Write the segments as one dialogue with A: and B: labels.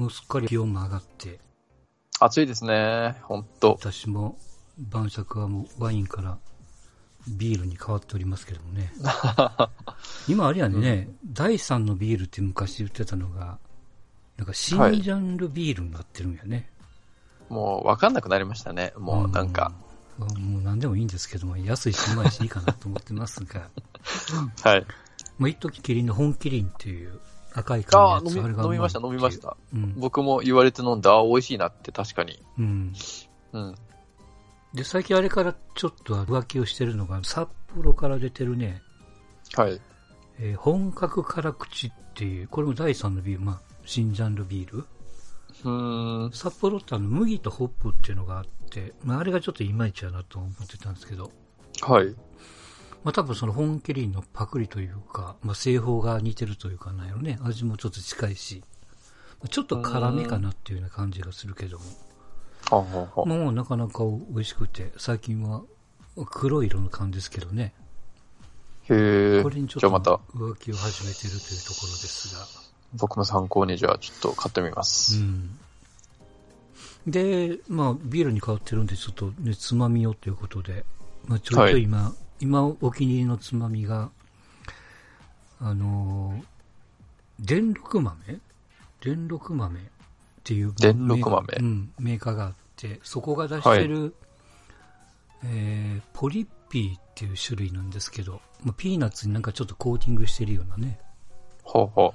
A: もうすっかり気温も上がって、
B: 暑いですね。ほんと。
A: 私も晩酌はもうワインからビールに変わっておりますけどもね。今あれやね、第三のビールって昔言ってたのが、なんか新ジャンルビールになってるんやね。
B: もうわかんなくなりましたね。もうなんか。
A: うん。もう何でもいいんですけども、安いしうまいしいいかなと思ってますが、
B: はい。
A: もう一時キリンの本キリンっていう赤い
B: あ
A: 缶
B: あ、飲みました、飲みました。
A: うん。
B: 僕も言われて飲んで、ああ、美味しいなって確かに。
A: うん。
B: うん。
A: で、最近あれからちょっと浮気をしてるのが、札幌から出てるね、
B: はい。
A: えー本格辛口っていう、これも第3のビール、まあ、新ジャンルビール。
B: うーん。
A: 札幌ってあの、麦とホップっていうのがあって、まあ、あれがちょっといまいちやなと思ってたんですけど、
B: はい。
A: まあ、多分その本キリンのパクリというか、まあ、製法が似てるというかなんやろね、味もちょっと近いし、まあちょっと辛めかなっていうような感じがするけども、
B: はあはあ。
A: なかなか美味しくて、最近は黒い色の感じですけどね、
B: へえ。
A: これにちょっ
B: じゃあまた。
A: と、浮気を始めてるというところですが、
B: 僕も参考にじゃあちょっと買ってみます。
A: うん。で、まあ、ビールに変わってるんで、ちょっとね、つまみをということで、まあ、ちょいちょい今、今お気に入りのつまみが、あのー、電力豆？電力豆っていう、
B: 電力豆
A: メーうん、メーカーがあって、そこが出してる、えー、ポリッピーっていう種類なんですけど、まあ、ピーナッツになんかちょっとコーティングしてるようなね、
B: ほうほ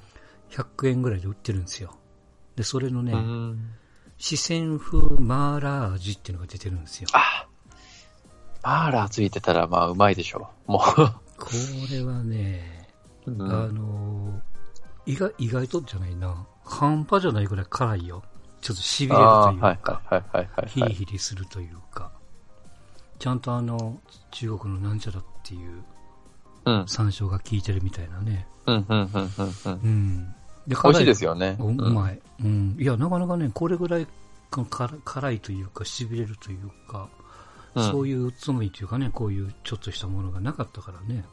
A: 100円ぐらいで売ってるんですよ。で、それのね。四川風マーラー味っていうのが出てるんですよ。
B: あマーラーついてたらまあうまいでしょう。も
A: これはね、
B: う。う
A: あ
B: ん、
A: のー、意外、意外とじゃないな。半端じゃないぐらい辛いよ。ちょっと痺れるという
B: はい
A: か、
B: はいはいはい
A: ヒリ
B: はい。
A: ヒリするというか、ちゃんとあの、中国のなんちゃらっていう
B: うん。
A: 山椒が効いてるみたいなね。
B: うん、うん、うん、うん。うん
A: うん。で、
B: 美味しいです
A: よ。
B: よね。
A: ううまい。うん。いや、なかなかね、これぐらい辛いというか、痺れるというか、
B: うん
A: そういうつもりというかね、こういうちょっとしたものがなかったからね。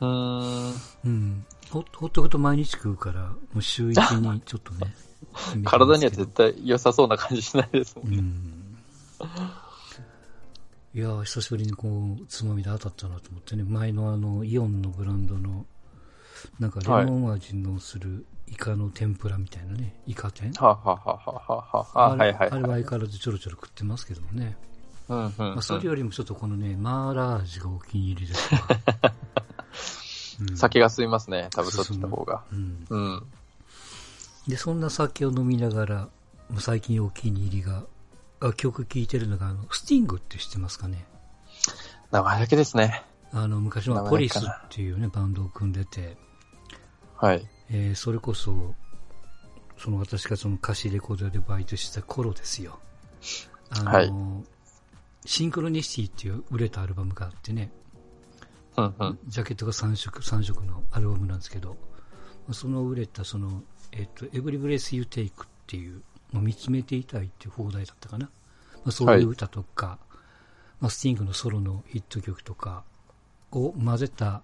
B: うーん。
A: うん。ほほっとくと毎日食うから、もう週一にちょっとね。
B: 体には絶対良さそうな感じしないですもん
A: う
B: ね。
A: ん。いやー久しぶりにこう、つまみで当たったなと思ってね、前のあの、イオンのブランドの、なんかレモン味のするイカの天ぷらみたいなね、イカ天
B: はあ、はあはあはあはあははいはい
A: あれは
B: はい。
A: 相変わらずちょろちょろ食ってますけどもね。
B: うんうんうん
A: まあ、それよりもちょっとこのね、マーラー味がお気に入りですわ。う ん
B: 酒が吸いますね。多分そっちの方が。
A: うん。
B: うん。
A: で、そんな酒を飲みながら、最近お気に入りが、あ曲聴いてるのが、あの、スティングって知ってますかね？
B: 名前だけですね。
A: あの、昔は
B: 名前
A: ポリスっていうね、バンドを組んでて、
B: はい。
A: えーそれこそ、その私がその歌詞レコードでバイトした頃ですよ。あの、
B: はい
A: シンクロニシティっていう売れたアルバムがあってね、
B: うんうん。
A: ジャケットが3色、3色のアルバムなんですけど、まあその売れたその、えっ、と、エブリブレスユーテイクっていう、まあ見つめていたいっていう放題だったかな。まあ、そういう歌とか、まあ、スティングのソロのヒット曲とかを混ぜた、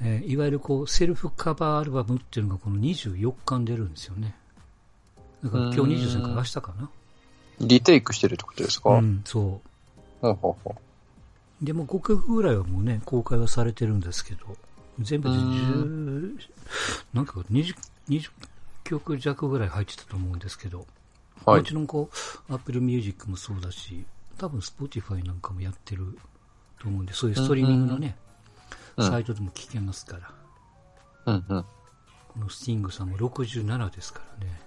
A: えーいわゆるこう、セルフカバーアルバムっていうのがこの24日に出るんですよね。だから今日
B: うーん
A: 23から明日かな。
B: リテイクしてるってことですか、
A: うん、そう。
B: ほうほうほ
A: でも5曲ぐらいはもうね、公開はされてるんですけど、全部で
B: う
A: 10、なんか20、20曲弱ぐらい入ってたと思うんですけど、
B: はい
A: もちろんこう、Apple Music もそうだし、多分 Spotify なんかもやってると思うんで、そういうストリーミングのね、
B: うん
A: サイトでも聞けますから、
B: う。うんうん。
A: このスティングさんも67ですからね、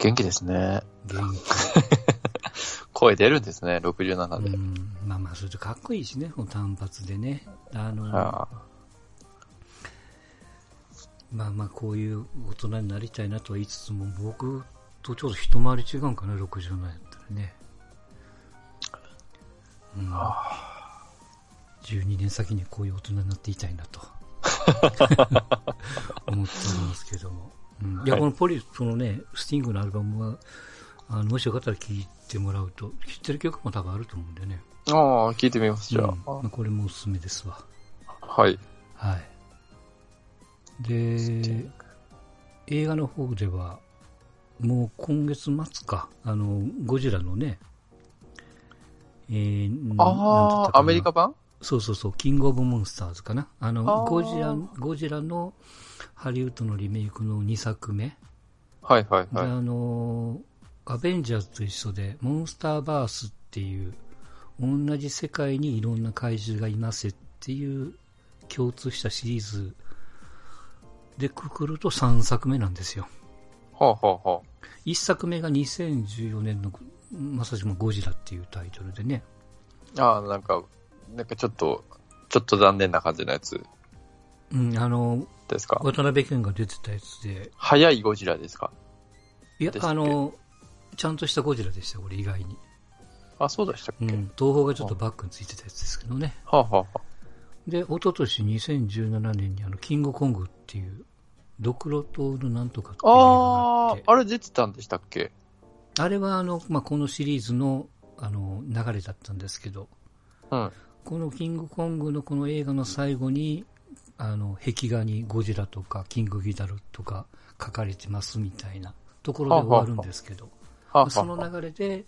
B: 元気ですね。
A: 元
B: 声出るんですね、67
A: 気。
B: で。
A: うん、まあまあ、それとかっこいいしね、この単発でね。あの、
B: あ
A: まあまあこういう大人になりたいなとは言いつつも僕とちょうど一回り違うんかな67やったらね、うん、12年先にこういう大人になっていたいなと 思っておりますけども、うん、いや
B: はい
A: このポリそのねスティングのアルバムはあのもしよかったら聴いてもらうと知ってる曲も多分あると思うんでね、
B: あ。ああ、聞いてみます、じゃ
A: うんまあこれもおすすめですわ
B: あ。はい。
A: はい。で、映画の方では、もう今月末か、あの、ゴジラのね、えー、なんだった
B: ああ、アメリカ版？
A: そうそうそう、キングオブモンスターズかな。あの、ゴジラ、ゴジラのハリウッドのリメイクの2作目。
B: はいはい
A: で、
B: はい。
A: あのーアベンジャーズと一緒で、モンスターバースっていう、同じ世界にいろんな怪獣がいますっていう共通したシリーズでくくると3作目なんですよ。
B: ほうほうほ
A: 1作目が2014年の、まさしもゴジラっていうタイトルでね。
B: う。ああ、なんか、なんかちょっと、ちょっと残念な感じのやつ
A: うん、あの、
B: ですか？
A: 渡辺謙が出てたやつで、
B: 早いゴジラですか？
A: いやあの、ちゃんとしたゴジラでした、これ意外に。
B: あ、そうでしたっけ、
A: うん、東宝がちょっとバックについてたやつですけどね。
B: はあ、はあはあ、
A: で、一昨年2017年にあの、キングコングっていう、ドクロ島のなんとかっていうあ
B: あ、あれ出てたんでしたっけ？
A: あれはあの、まあ、このシリーズの、あの、流れだったんですけど、
B: うん。
A: このキングコングのこの映画の最後に、あの、壁画にゴジラとかキングギダルとか書かれてますみたいなところで終わるんですけど、
B: はあ、はあ。
A: その
B: はあ、
A: 流れで、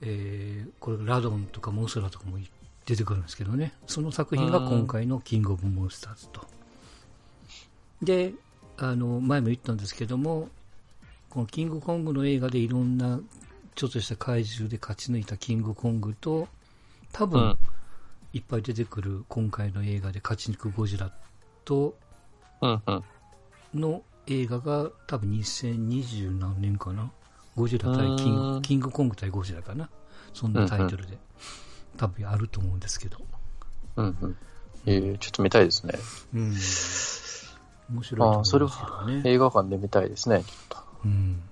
A: えーこれラドンとかモンスラとかも出てくるんですけどね、その作品が今回のキングオブモンスターズと。で、あの、前も言ったんですけども、このキングコングの映画でいろんなちょっとした怪獣で勝ち抜いたキングコングと、多分、
B: うん
A: いっぱい出てくる今回の映画で勝ち抜くゴジラと。の映画が多分2020何年かなゴジラ対キングキングコング対ゴジラかなそんなタイトルで、多分あると思うんですけど。
B: うんうん。えー、ちょっと見たいですね。
A: うん。面白いですね。
B: 映画館で見たいですね、きっと。
A: うん。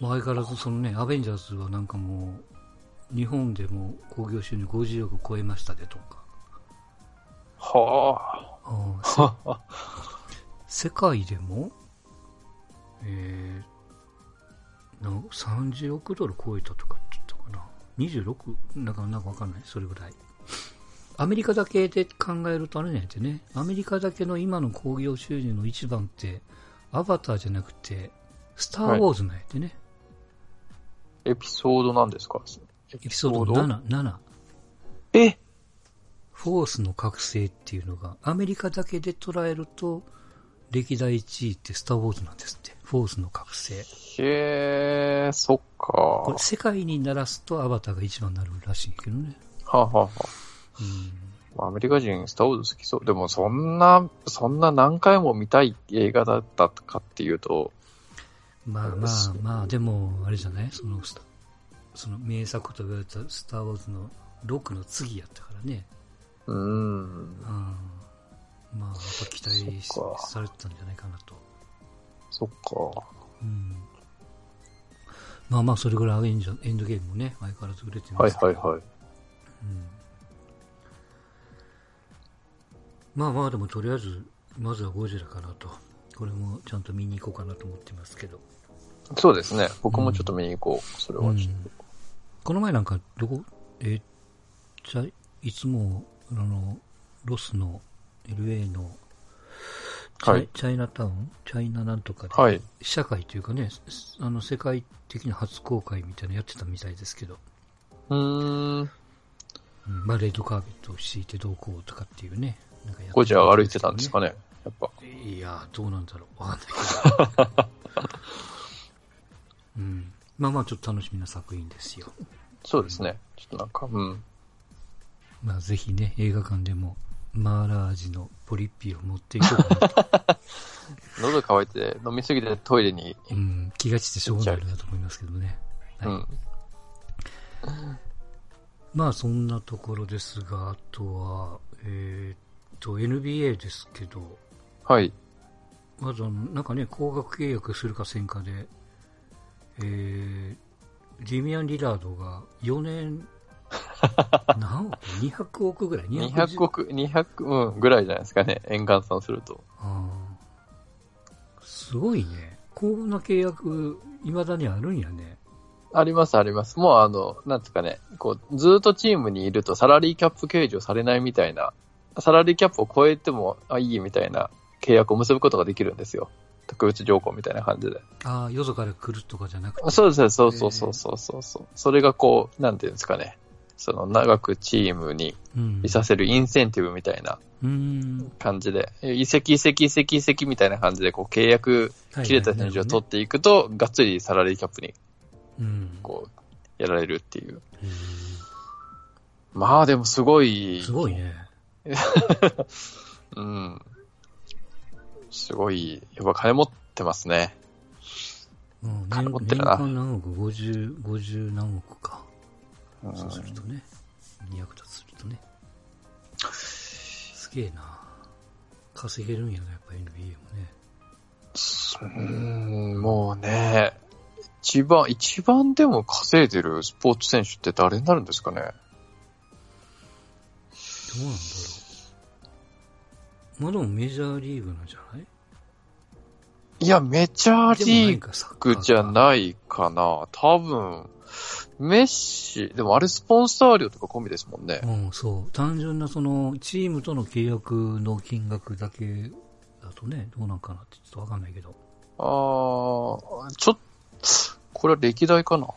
A: まあ相変わらずそのね、アベンジャーズはなんかもう、日本でも興行収入50億超えましたでとか。
B: は
A: あ 世界でも、えー、な30億ドル超えたとかって言ったかな。26? なんかなんかわかんない。それぐらい。アメリカだけで考えるとあれなんやてね。アメリカだけの今の興行収入の一番って、アバターじゃなくて、スター・ウォーズなんやてね。
B: エピソードなんですか？エ
A: エピソード？7、7。
B: え？
A: フォースの覚醒っていうのが、アメリカだけで捉えると、歴代1位ってスター・ウォーズなんですって。フォースの覚醒。
B: へえ、そっか。
A: これ世界に鳴らすとアバターが一番になるらしいけどね。
B: はあ、はあは
A: うん。
B: あ、アメリカ人、スターウォーズ好きそう。でも、そんな、そんな何回も見たい映画だったかっていうと、
A: まあまあまあ、でも、あれじゃない？その、スタその名作と言われたスター・ウォーズの6の次やったからね。
B: うーん。
A: うん。まあ、やっぱ期待されてたんじゃないかなと。
B: そっか。
A: うん。まあまあ、それぐらいアベンジャーエンドゲームもね、相変わらず売れて
B: はい
A: ますけど。
B: はいはい。
A: うんまあまあでもとりあえずまずはゴジラかなとこれもちゃんと見に行こうかなと思ってますけど、
B: そうですね。僕もちょっと見に行こう。それはちょっと。
A: この前なんかどこ？えじゃいつもあのロスの LA のチャ,、
B: はい
A: チャイナタウン？チャイナなんとかで、
B: はい。
A: 試写会というかねあの世界的な初公開みたいなのやってたみたいですけど、
B: うーん。
A: うんまあ、レッドカーペットを敷いてどうこうとかっていうねなんかやって
B: ゴジラが歩いてたんですかね。やっぱ。
A: いやー、どうなんだろう。わかんないけど。うん。まあまあ、ちょっと楽しみな作品ですよ。
B: そうですね。ちょっとなんか、うん。
A: まあ、ぜひね、映画館でも、マーラー味のポリッピーを持っていこうかなと、
B: 喉乾いて飲みすぎてトイレに、
A: うん、気がちてしょうがないなと思いますけどね。はい
B: うん。
A: まあ、そんなところですが、あとは、えーっと、NBA ですけど、
B: はい。
A: まずあの、なんかね、高額契約するかせんかで、えー、ジミアン・リラードが4年、何億 ?200 億ぐらい
B: ？200億、200、うん、ぐらいじゃないですかね。円換算すると。
A: すごいね。こんな契約、未だにあるんやね。
B: あります、あります。もうあの、なんつうかね、こう、ずーっとチームにいるとサラリーキャップ計上されないみたいな、サラリーキャップを超えても、あ、いいみたいな契約を結ぶことができるんですよ。特別条項みたいな感じで。
A: ああ、よそから来るとかじゃなくて。
B: そうですね、そうそうそうそうそうそう。それがこう、なんていうんですかね。その長くチームに
A: うん。
B: いさせるインセンティブみたいな
A: うん。
B: 感じで、移籍移籍移籍移籍みたいな感じで、こう契約切れた選手を取っていくと、がっつりサラリーキャップに
A: うん。
B: こう、やられるっていう。まあでもすごい、
A: すごいね。
B: うん。すごい、やっぱ金持ってますね。
A: うん、
B: 金
A: 年
B: 持ってるな
A: 年間何億 ?50、50何億か。
B: うん
A: そうするとね。200だとするとね。すげえな。稼げるんやな、やっぱ NBA もね。
B: うん、もうね、一番、一番でも稼いでるスポーツ選手って誰になるんですかね？
A: どうなんだろう。まあでもメジャーリーグなんじゃない？
B: いや、メジャーリーグじゃないかな。多分、メッシ、でもあれスポンサー料とか込みですもんね。
A: うん、そう。単純なその、チームとの契約の金額だけだとね、どうなんかなってちょっとわかんないけど。
B: あー、ちょっこれは歴代かな。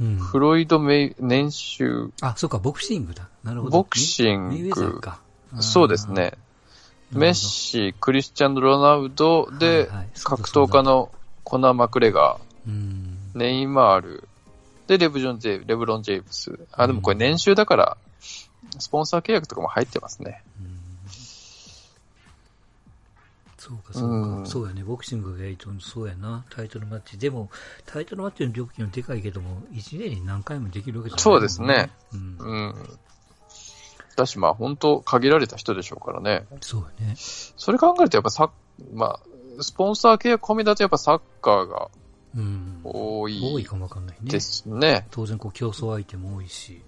A: うん。
B: フロイドメイ、年収、
A: あ、そうか、ボクシングだ。なるほど。
B: ボクシン
A: メイウェザー
B: グ、
A: か。
B: そうですね。メッシ、クリスチャン・ロナウドで、
A: はいはい
B: 格闘家のコナー・マクレガー、
A: うん。
B: ネイマール、で、レブジョン・ジェイレブロン・ジェームス。あ、でもこれ年収だから、スポンサー契約とかも入ってますね。
A: うんそうか、そうか、
B: うん
A: そうやね。ボクシングがいいと、そうやな。タイトルマッチ。でも、タイトルマッチの料金はでかいけども、1年に何回もできるわけじゃないもん、
B: そうですね。
A: うん。
B: うん。だし、まあ本当限られた人でしょうからね。
A: そうやね。
B: それ考えるとやっぱサッ、まあ、スポンサー契約込みだとやっぱサッカーが
A: うん。
B: 多
A: 多い
B: い
A: かもわかんないね。
B: ですね。
A: 当然、こう、競争相手も多いし。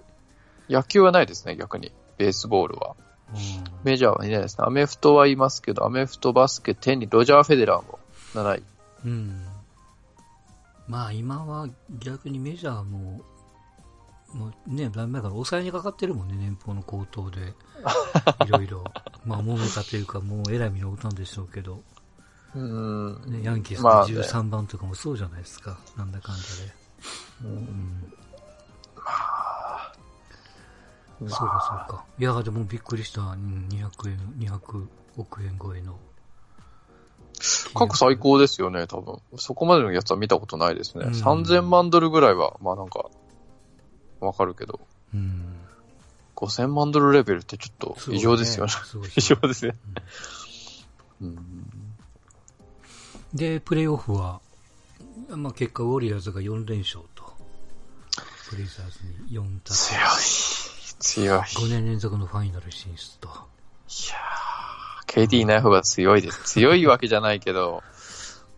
B: 野球はないですね、逆に。ベースボールは。
A: うん。
B: メジャーはいないですね。アメフトはいますけど、アメフト、バスケ、テニス、ロジャー・フェデラーも7位。
A: うん。まあ、今は逆にメジャーも、もうね、だいぶ前から抑えにかかってるもんね、年俸の高騰で。いろいろ。まあ、揉めたというか、もうえらい目に遭ったんでしょうけど。
B: うん。
A: ね、ヤンキース
B: まあね
A: の13番とかもそうじゃないですか。なんだかんだで。うん。そうか、そうか。いや、でもびっくりした。うん200円、200億円超えの。
B: 過去最高ですよね、多分。そこまでのやつは見たことないですね。
A: うん
B: 3000万ドルぐらいは、まあなんか、わかるけど、
A: うん。
B: 5000万ドルレベルってちょっと異常ですよね。異常ですね。うん。
A: で、プレイオフは、まあ、結果、ウォリアーズが4連勝と、ブレイザーズに4た
B: 強い。強い。い
A: 5年連続のファイナル進出と。
B: やー、KD いない方が強いです。強いわけじゃないけど、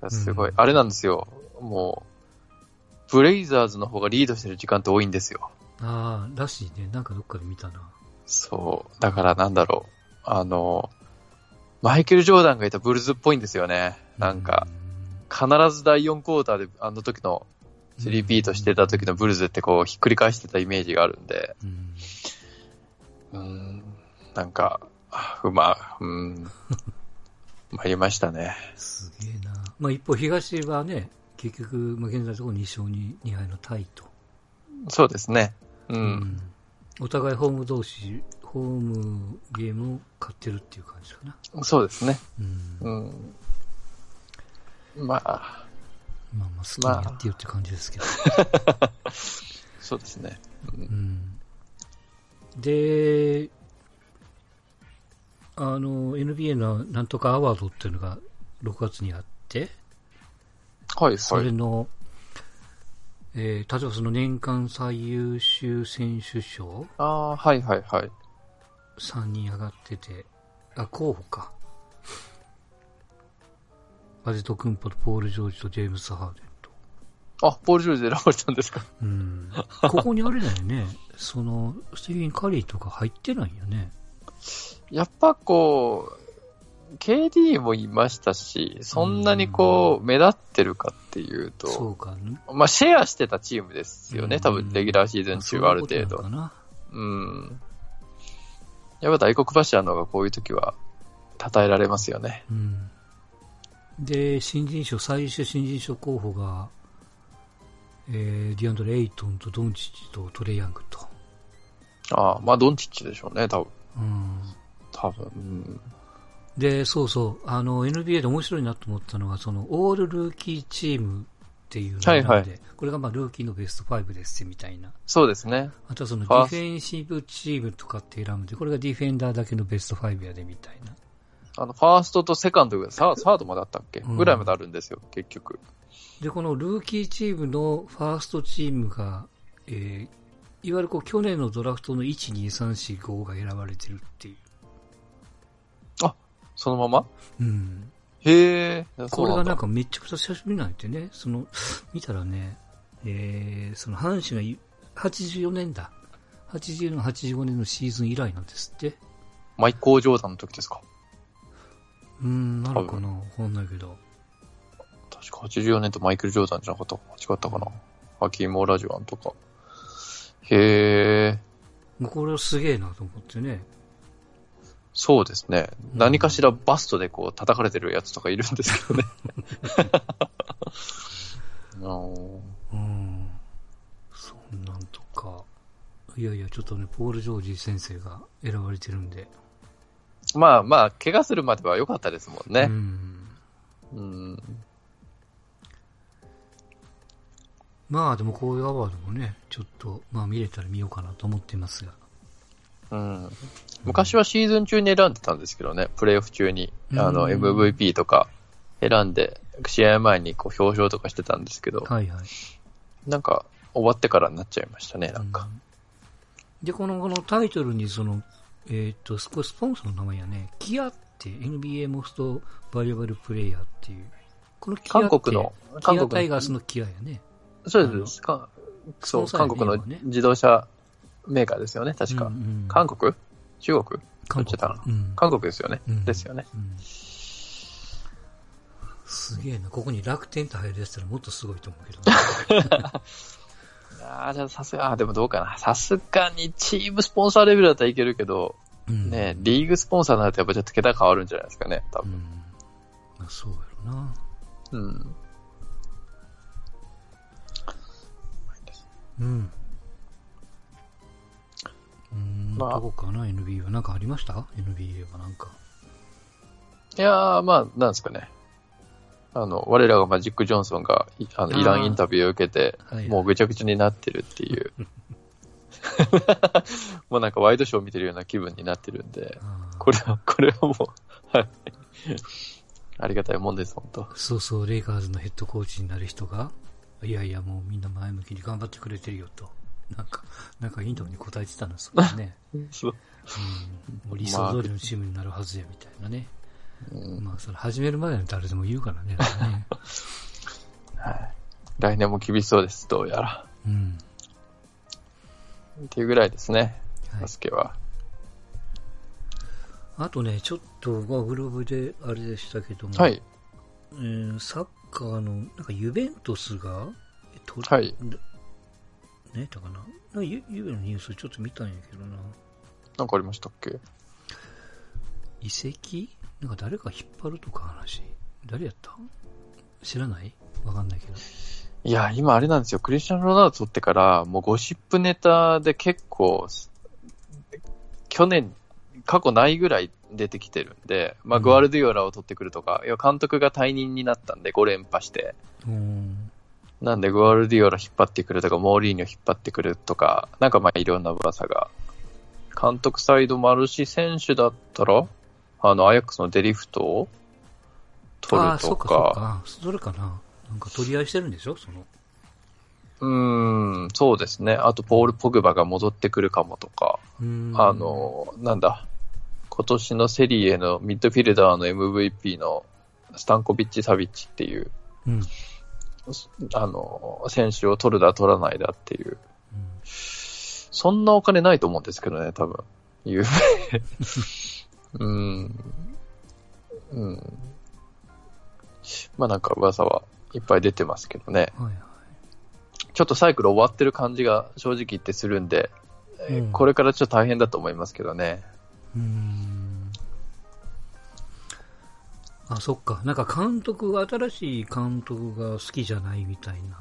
B: すごい。
A: うん
B: あれなんですよ。もう、ブレイザーズの方がリードしてる時間って多いんですよ。
A: ああ、らしいね。なんかどっかで見たな。
B: そう。だからなんだろう。あの、マイケル・ジョーダンがいたブルズっぽいんですよね。なんか、必ず第4クォーターであの時のスリーピートしてた時のブルズってこうひっくり返してたイメージがあるんで、
A: うん、
B: うん、なんか、あうま、うん、参りましたね。
A: すげえな。まあ、一方、東はね、結局、まあ、現在のところ2勝 2, 2敗のタイと。
B: そうですね。うん。
A: うんお互いホーム同士、ホームゲームを勝ってるっていう感じかな。
B: そうですね。
A: うん。
B: うん。まあ、
A: まあまあ、好きにやってよって感じですけど。
B: そうですね。うん
A: うんで、あの、NBA のなんとかアワードっていうのが6月にあって、
B: はい、
A: そ
B: はい。
A: れの、えー例えばその年間最優秀選手賞
B: ああ、はい、はい、はい。
A: 3人上がってて、あ、候補か。アジト・クンポとポール・ジョージとジェームス・ハーデンと。
B: あ、ポール・ジョージで選ばれたんですか？
A: うん。ここにあれだよね。その、スティーブン・カリーとか入ってないよね。
B: やっぱこう、KD もいましたし、そんなにこう、目立ってるかっていう
A: そ
B: と、
A: うか。
B: まあ、シェアしてたチームですよね。
A: うん
B: 多分、レギュラーシーズン中はある程度
A: そう
B: ん。やっぱ大黒柱の方がこういう時は、称えられますよね。
A: な。うん。で、新人賞、最終新人賞候補が、えー、ディアンドレ・エイトンとドンチッチとトレイヤングと。
B: ああ、まあ、ドンチッチでしょうね、多分。
A: うん。
B: 多分。うん
A: で、そうそう、あの、NBA で面白いなと思ったのが、その、オールルーキーチームっていうのがあって、
B: はいはい
A: これがまあ、ルーキーのベスト5ですみたいな。
B: そうですね。
A: あとはその、ディフェンシブチームとかって選ぶんで、これがディフェンダーだけのベスト5やでみたいな。
B: あの、ファーストとセカンドがサーサードまであったっけ、
A: うん
B: ぐらいまであるんですよ、結局。
A: で、このルーキーチームのファーストチームが、えー、いわゆるこう、去年のドラフトの1、2、3、4、5が選ばれてるっていう。
B: そのまま？
A: うん。
B: へえ。
A: これがなん
B: か。
A: かめちゃくちゃ久しぶりなんてね、その、見たらね、えー、その阪神がい84年だ。80年、85年のシーズン以来なんですって。
B: マイコー・ジョーダンの時ですか？
A: うーん、なのかなわかんないけど。
B: 確か84年とマイケル・ジョーダンじゃなかった間違ったかなハキーム・オラジュアンとか。へえ。
A: これはすげえなと思ってね。
B: そうですね。
A: うん
B: 何かしらバストでこう叩かれてるやつとかいるんですけどね。あの
A: うん。そんなんとか。いやいや、ちょっとね、ポール・ジョージ先生が選ばれてるんで。
B: まあまあ、怪我するまでは良かったですもん
A: う
B: ね。
A: ん。
B: うん。
A: まあでもこういうアワードもね、ちょっと、まあ見れたら見ようかなと思ってますが。
B: うん。昔はシーズン中に選んでたんですけどね、プレイオフ中に、あの、
A: うん
B: MVP とか選んで、試合前にこう表彰とかしてたんですけど、
A: はいはい。
B: なんか、終わってからになっちゃいましたね、なんか。
A: うんで、この、このタイトルにその、えっ、と、スポスポンサーの名前やね、キアって NBA モストバリアバルプレイヤーっていう。このキアって
B: 韓国の、
A: キアタイガースのキアやね。
B: そうです。かそう、韓国の自動車メーカーですよね、確か。
A: うんうん
B: 韓国？中国？
A: 韓国。うん
B: 韓国ですよね。
A: うん
B: ですよね。
A: うんすげえな。ここに楽天って入るやつったらもっとすごいと思うけどね。
B: ああ、じゃあさすが、あーでもどうかな。さすがにチームスポンサーレベルだったらいけるけど、
A: うん
B: ね、リーグスポンサーになるとやっぱちょっと桁変わるんじゃないですかね、多分。
A: うん。まあそうやろな。
B: うん。
A: うん。
B: まあ
A: どこかな、NBA は。なんかありました ?NBA はなんか。
B: いやー、まあ、なんですかね。あの、我らがマジック・ジョンソンが、いあの、イランインタビューを受けて、
A: はい、
B: もうぐちゃぐちゃになってるっていう。もうなんかワイドショー見てるような気分になってるんで、これは、これはもう、はい。ありがたいもんです、本当
A: そうそう、レイカーズのヘッドコーチになる人が、いやいや、もうみんな前向きに頑張ってくれてるよと。なんか、なんかインタビューに答えてたんですよね。
B: そう。
A: うん、もう理想通りのチームになるはずや、みたいなね。
B: うん
A: まあ、それ始める前に誰でも言うからね。ね
B: はい。来年も厳しそうです、どうやら。
A: うん。
B: っていうぐらいですね、
A: はい
B: バスケは。
A: あとね、ちょっと、まあ、グローブであれでしたけども、
B: はい。
A: えーサッカーの、なんかユベントスが、えっと、
B: はい。
A: 何やったかななんかユユベのニュースちょっと見たんやけどな。
B: なんかありましたっけ？
A: 遺跡？なんか誰か引っ張るとか話。誰やった？知らない？わかんないけど。
B: いや、今あれなんですよ。クリスチャン・ロナウド取ってから、もうゴシップネタで結構、去年、過去ないぐらい出てきてるんで、まあ、
A: うん
B: グアルディオラを取ってくるとか、いや、監督が退任になったんで5連覇して、
A: うん。
B: なんでグアルディオラ引っ張ってくるとか、モーリーニョ引っ張ってくるとか、なんかまあいろんな噂が。監督サイドもあるし、選手だったら、あの、アヤックスのデリフトを取
A: ああ、
B: ると
A: そっかそっ
B: か、
A: か。それかな。なんか取り合いしてるんでしょ？その。
B: うーん、そうですね。あと、ポール・ポグバが戻ってくるかもとか、
A: うん
B: あ、の、なんだ、今年のセリエのミッドフィルダーの MVP のスタンコビッチ・サビッチっていう、
A: うん。
B: あの、選手を取るだ取らないだっていう、
A: うん
B: そんなお金ないと思うんですけどね、多分。有名。うん。うん。まあなんか噂はいっぱい出てますけどね。
A: はいはい。
B: ちょっとサイクル終わってる感じが正直言ってするんで、えー
A: うん
B: これからちょっと大変だと思いますけどね。
A: うーん。あ、そっか。なんか監督が、新しい監督が好きじゃないみたいな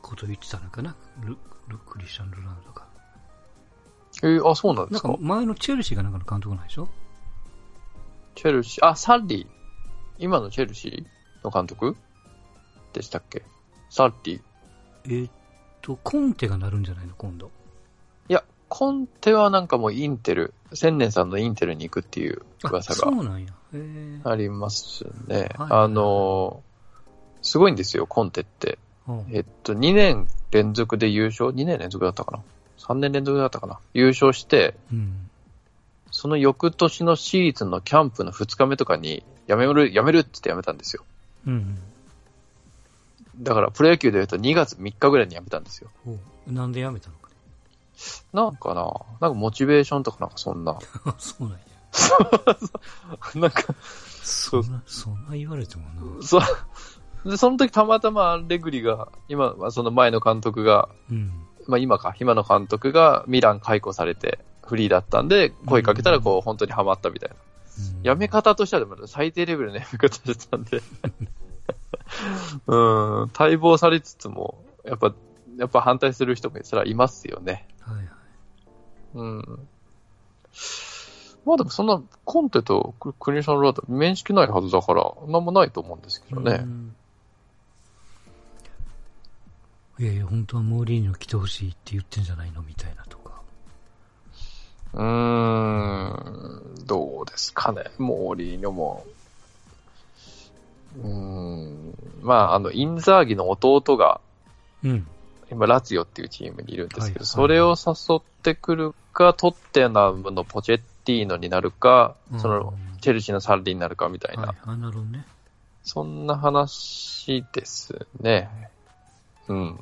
A: こと言ってたのかな？ルルクリスチャン・ルナウドが。
B: えーあ、そうなんで
A: なん
B: すか
A: か前のチェルシーがなんかの監督なんでしょ？
B: チェルシー、あ、サッリー。今のチェルシーの監督？でしたっけ？サッリー。
A: えーっと、コンテがなるんじゃないの？今度。
B: コンテはなんかもうインテル、千年さんのインテルに行くっていう
A: あ、
B: 噂がありますね。
A: はい
B: あのーすごいんですよ、コンテって。
A: うん
B: えっと、2年連続で優勝 ?2 年連続だったかな ?3 年連続だったかな？優勝して、
A: うん。
B: その翌年のシーズンのキャンプの2日目とかに、やめる、やめるって言ってやめたんですよ。
A: うん。
B: だから、プロ野球で言うと2月3日ぐらいにやめたんですよ。
A: なんで辞めたの？
B: なんかななんかモチベーションとかなんかそんな。
A: あ そうなんや。
B: なんか、
A: そんな、そんな言われてもな。
B: そう。で、その時たまたまレグリが、今、まあその前の監督が、
A: うん。
B: まあ今か、今の監督がミラン解雇されてフリーだったんで、声かけたらこう、本当にハマったみたいな。
A: うん
B: やめ方としてはでも最低レベルのやめ方してたんで。うん、待望されつつも、やっぱ、やっぱ反対する人もそれはいますよね。
A: はいはい。
B: うん。まあでもそんな、コンテとククリスチャン・ロード面識ないはずだから、なんもないと思うんですけどね。
A: うんいやいや、本当はモーリーニョ来てほしいって言ってんじゃないのみたいなとか。
B: うーん、どうですかね。モーリーニョも。うーん、まあ、あの、インザーギの弟が、
A: うん。
B: 今、ラツィオっていうチームにいるんですけど、
A: はい
B: それを誘ってくるか、トッテナムのポチェッティーノになるか、
A: うん
B: その、チェルシーのサルディになるかみたいな、
A: はい、あ、なるほどね。
B: そんな話ですね。うん。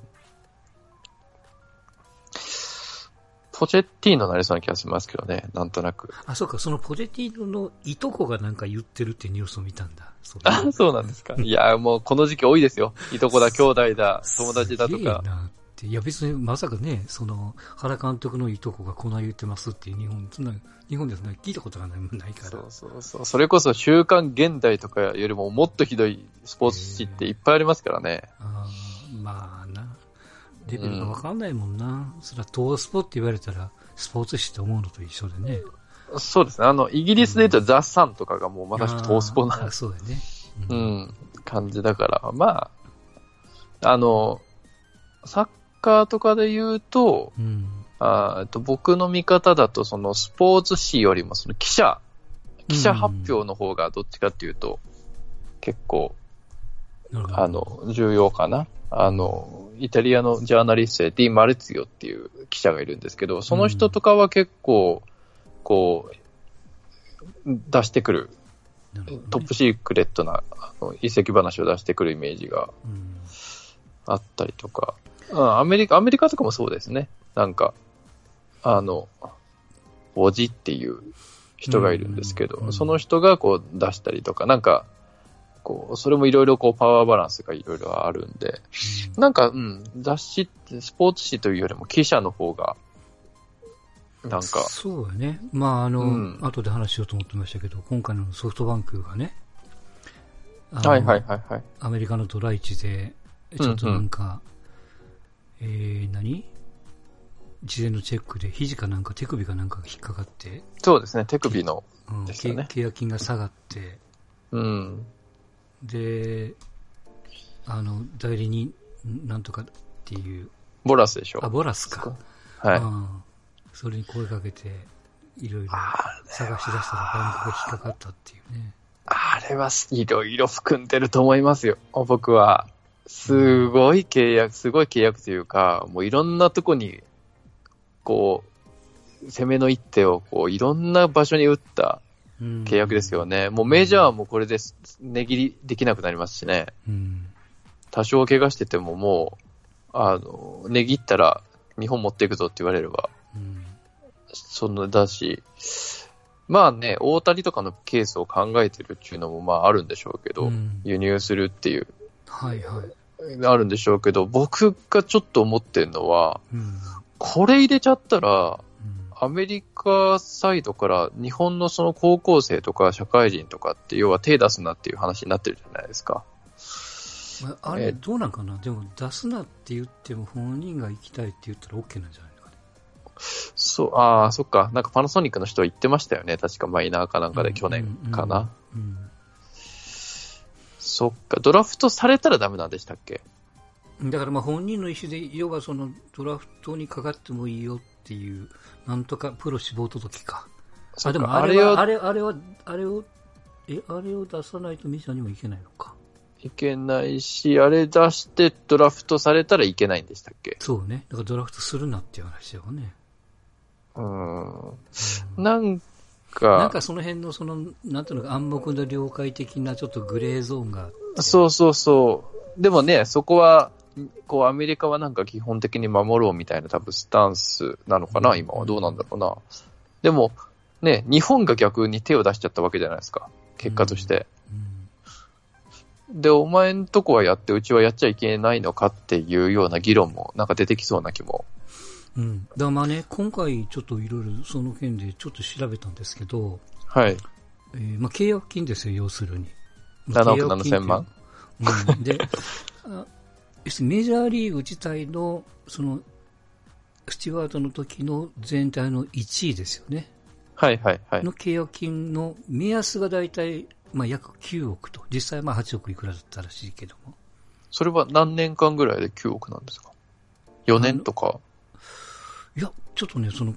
B: ポチェッティーノになりそうな気がしますけどね、なんとなく。
A: あ、そうか、そのポジティーノのいとこがなんか言ってるってニュースを見たんだ。そう
B: あ、そうなんですか。いや、もうこの時期多いですよ。いとこだ、兄弟だ、友達だとか。
A: なって。いや別にまさかね、その、原監督のいとこがこんな言ってますっていう日本、そんな、日本でそんな聞いたことがないないから。
B: そうそうそう。それこそ週刊現代とかよりももっとひどいスポーツ紙っていっぱいありますからね。
A: あーまあな。レベルがわかんないもんな。それは東スポって言われたら、スポーツ紙って思うのと一緒でね。
B: そうですね。あの、イギリスで言うとザ・サンとかがもうまさしくトースポ
A: あ
B: な
A: ー、そうだよね。
B: う。ん、感じだから、まあ、あの、サッカーとかで言うと、
A: うん。
B: あーえっと僕の見方だと、そのスポーツ紙よりもその記者、記者発表の方がどっちかっていうと、結構。あの、重要かな。あの、イタリアのジャーナリストでディ・マルツィオっていう記者がいるんですけど、その人とかは結構、こう、出してくる、
A: なるね。
B: トップシークレットなあの遺跡話を出してくるイメージが
A: うん。
B: あったりとか、うん、アメリカ、アメリカとかもそうですね。なんか、あの、おじっていう人がいるんですけど、その人がこう出したりとか、なんか、こう、それもいろいろこうパワーバランスがいろいろあるんで、なんか、うん、雑誌って、スポーツ紙というよりも記者の方が、なんか、
A: そうやね。まあ、あの、
B: うん。
A: 後で話しようと思ってましたけど、今回のソフトバンクがね、
B: はいはいはいはい。
A: アメリカのドライチで、ちょっとなんか、えー、何？事前のチェックで肘かなんか手首かなんかが引っかかって、
B: そうですね、手首の、
A: うん契約金が下がって、
B: うん、
A: で、あの、代理人、なんとかっていう、
B: ボラスでしょ？
A: あ、。ボラスか。
B: はい。
A: うんそれに声かけて、いろいろ
B: あ
A: 探し出したらバンクが引っかかったっていうね。
B: あれはいろいろ含んでると思いますよ、僕は。すごい契約、すごい契約というか、もういろんなとこに、こう、攻めの一手を、こう、いろんな場所に打った
A: うん
B: 契約ですよね。もうメジャーもこれです、値切りできなくなりますしね。
A: うん。
B: 多少怪我しててももう、あの、値切ったら日本持っていくぞって言われれば、
A: うん。
B: そんなだし、まあね、大谷とかのケースを考えてるっていうのもまああるんでしょうけど、
A: うん
B: 輸入するっていう、
A: はいはい。
B: あるんでしょうけど、僕がちょっと思ってるのは、
A: うん。
B: これ入れちゃったら、
A: うん
B: アメリカサイドから日本のその高校生とか社会人とかって、要は手出すなっていう話になってるじゃないですか。
A: まあ、あれ、どうなんかな、でも出すなって言っても本人が行きたいって言ったら OK なんじゃないのかね？
B: そう、ああ、そっか。なんかパナソニックの人は言ってましたよね。確かマイナーかなんかで去年かな。そっか。ドラフトされたらダメなんでしたっけ？
A: うんだからまあ本人の意思で、要はそのドラフトにかかってもいいよっていう、なんとかプロ志望届か。あ、でもあれは、あれ、あれは、あれを、え、あれを出さないとメジャーにもいけないのか。
B: いけないし、あれ出してドラフトされたらいけないんでしたっけ？
A: そうね。だからドラフトするなっていう話だよね。
B: うーん。
A: うん
B: なんか、
A: なんかその辺のその、なんていうのか暗黙の了解的なちょっとグレーゾーンがあって。
B: そうそうそう。でもね、そこは、こう、アメリカはなんか基本的に守ろうみたいな多分スタンスなのかな、
A: うん
B: 今は。どうなんだろうな。でも、ね、日本が逆に手を出しちゃったわけじゃないですか。結果として。
A: うん
B: で、お前んとこはやって、うちはやっちゃいけないのかっていうような議論もなんか出てきそうな気も。
A: うん。だまあね、今回ちょっといろいろその件でちょっと調べたんですけど、
B: はい。
A: えーまあ契約金ですよ、要するに。
B: 7億
A: 契約金って
B: 7000万
A: うん。で、メジャーリーグ自体の、その、スチュワートの時の全体の1位ですよね。
B: はいはいはい。
A: の契約金の目安が大体、まあ約9億と。実際まあ8億いくらだったらしいけども。
B: それは何年間ぐらいで9億なんですか ?4 年とか？
A: いや、ちょっとね、その、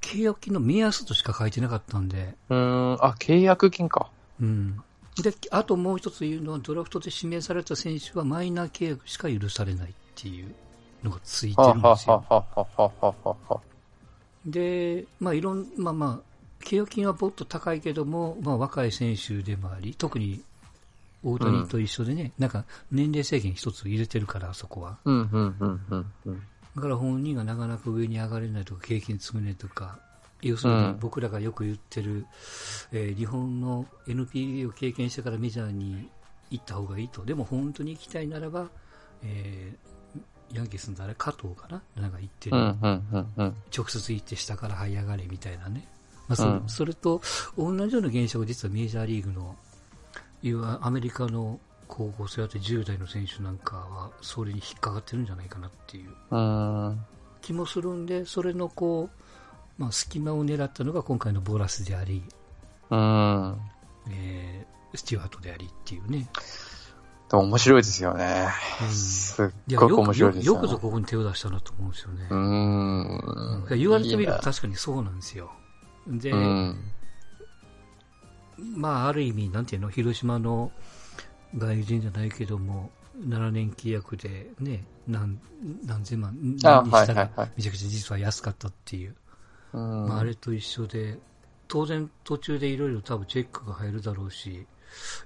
A: 契約金の目安としか書いてなかったんで、
B: うーん、あ、契約金か。
A: うん。で、あともう一つ言うのは、ドラフトで指名された選手はマイナー契約しか許されないっていうのがついてるんですよ。で、まあいろん、まあまあ、契約金はもっと高いけども、まあ若い選手でもあり、特に大谷と一緒でね、なんか年齢制限一つ入れてるから、あそこは。
B: うん、うん、うん、うん、うん。
A: だから本人がなかなか上に上がれないとか、経験積めないとか、要するに
B: うん
A: 僕らがよく言ってる、えー日本の NPB を経験してからメジャーに行った方がいいと。でも本当に行きたいならば、えーヤンキースの誰、加藤かな？なんか言ってる、
B: うん、うん、うん、うん。
A: 直接行って下から這い上がれみたいなね。まあそ
B: うん
A: それと同じような現象が実はメジャーリーグの、いわアメリカの高校生だって10代の選手なんかは、それに引っかかってるんじゃないかなっていう。気もするんで、それのこう、まあ、隙間を狙ったのが今回のボラスであり、
B: うーん。
A: えー、スチュワートでありっていうね。
B: でも面白いですよね。
A: うん
B: すっごく面白いですよ、ね。
A: よよくぞここに手を出したなと思うんですよね。
B: うーん。
A: 言われてみれば確かにそうなんですよ。で、
B: なうん。
A: まあ、ある意味、なんていうの、広島の外人じゃないけども、7年契約でね、何何千万、にしたらめちゃくちゃ実は安かったっていう。
B: うん
A: まあ、あれと一緒で、当然途中でいろいろ多分チェックが入るだろうし、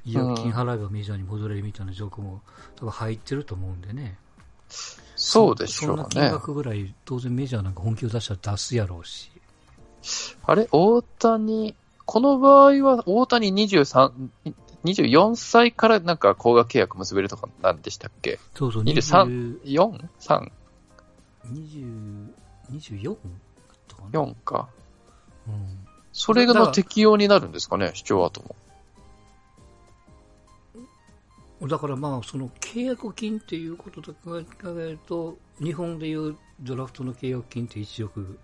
A: 違約金払えばメジャーに戻れるみたいな条項も多分入ってると思うんでね。
B: そうでしょ
A: そんな金
B: うね。
A: 額ぐらい当然メジャーなんか本気を出したら出すやろうし。
B: あれ、大谷、この場合は大谷23、24歳からなんか高額契約結べるとかなんでしたっけ？
A: そうそう、
B: 23
A: 20
B: ?4?3?4
A: 20 24だったかな。
B: か。
A: うん
B: それの適用になるんですかね、視聴アートも。
A: だからまあ、その契約金っていうことと考えると、日本でいうドラフトの契約金って1億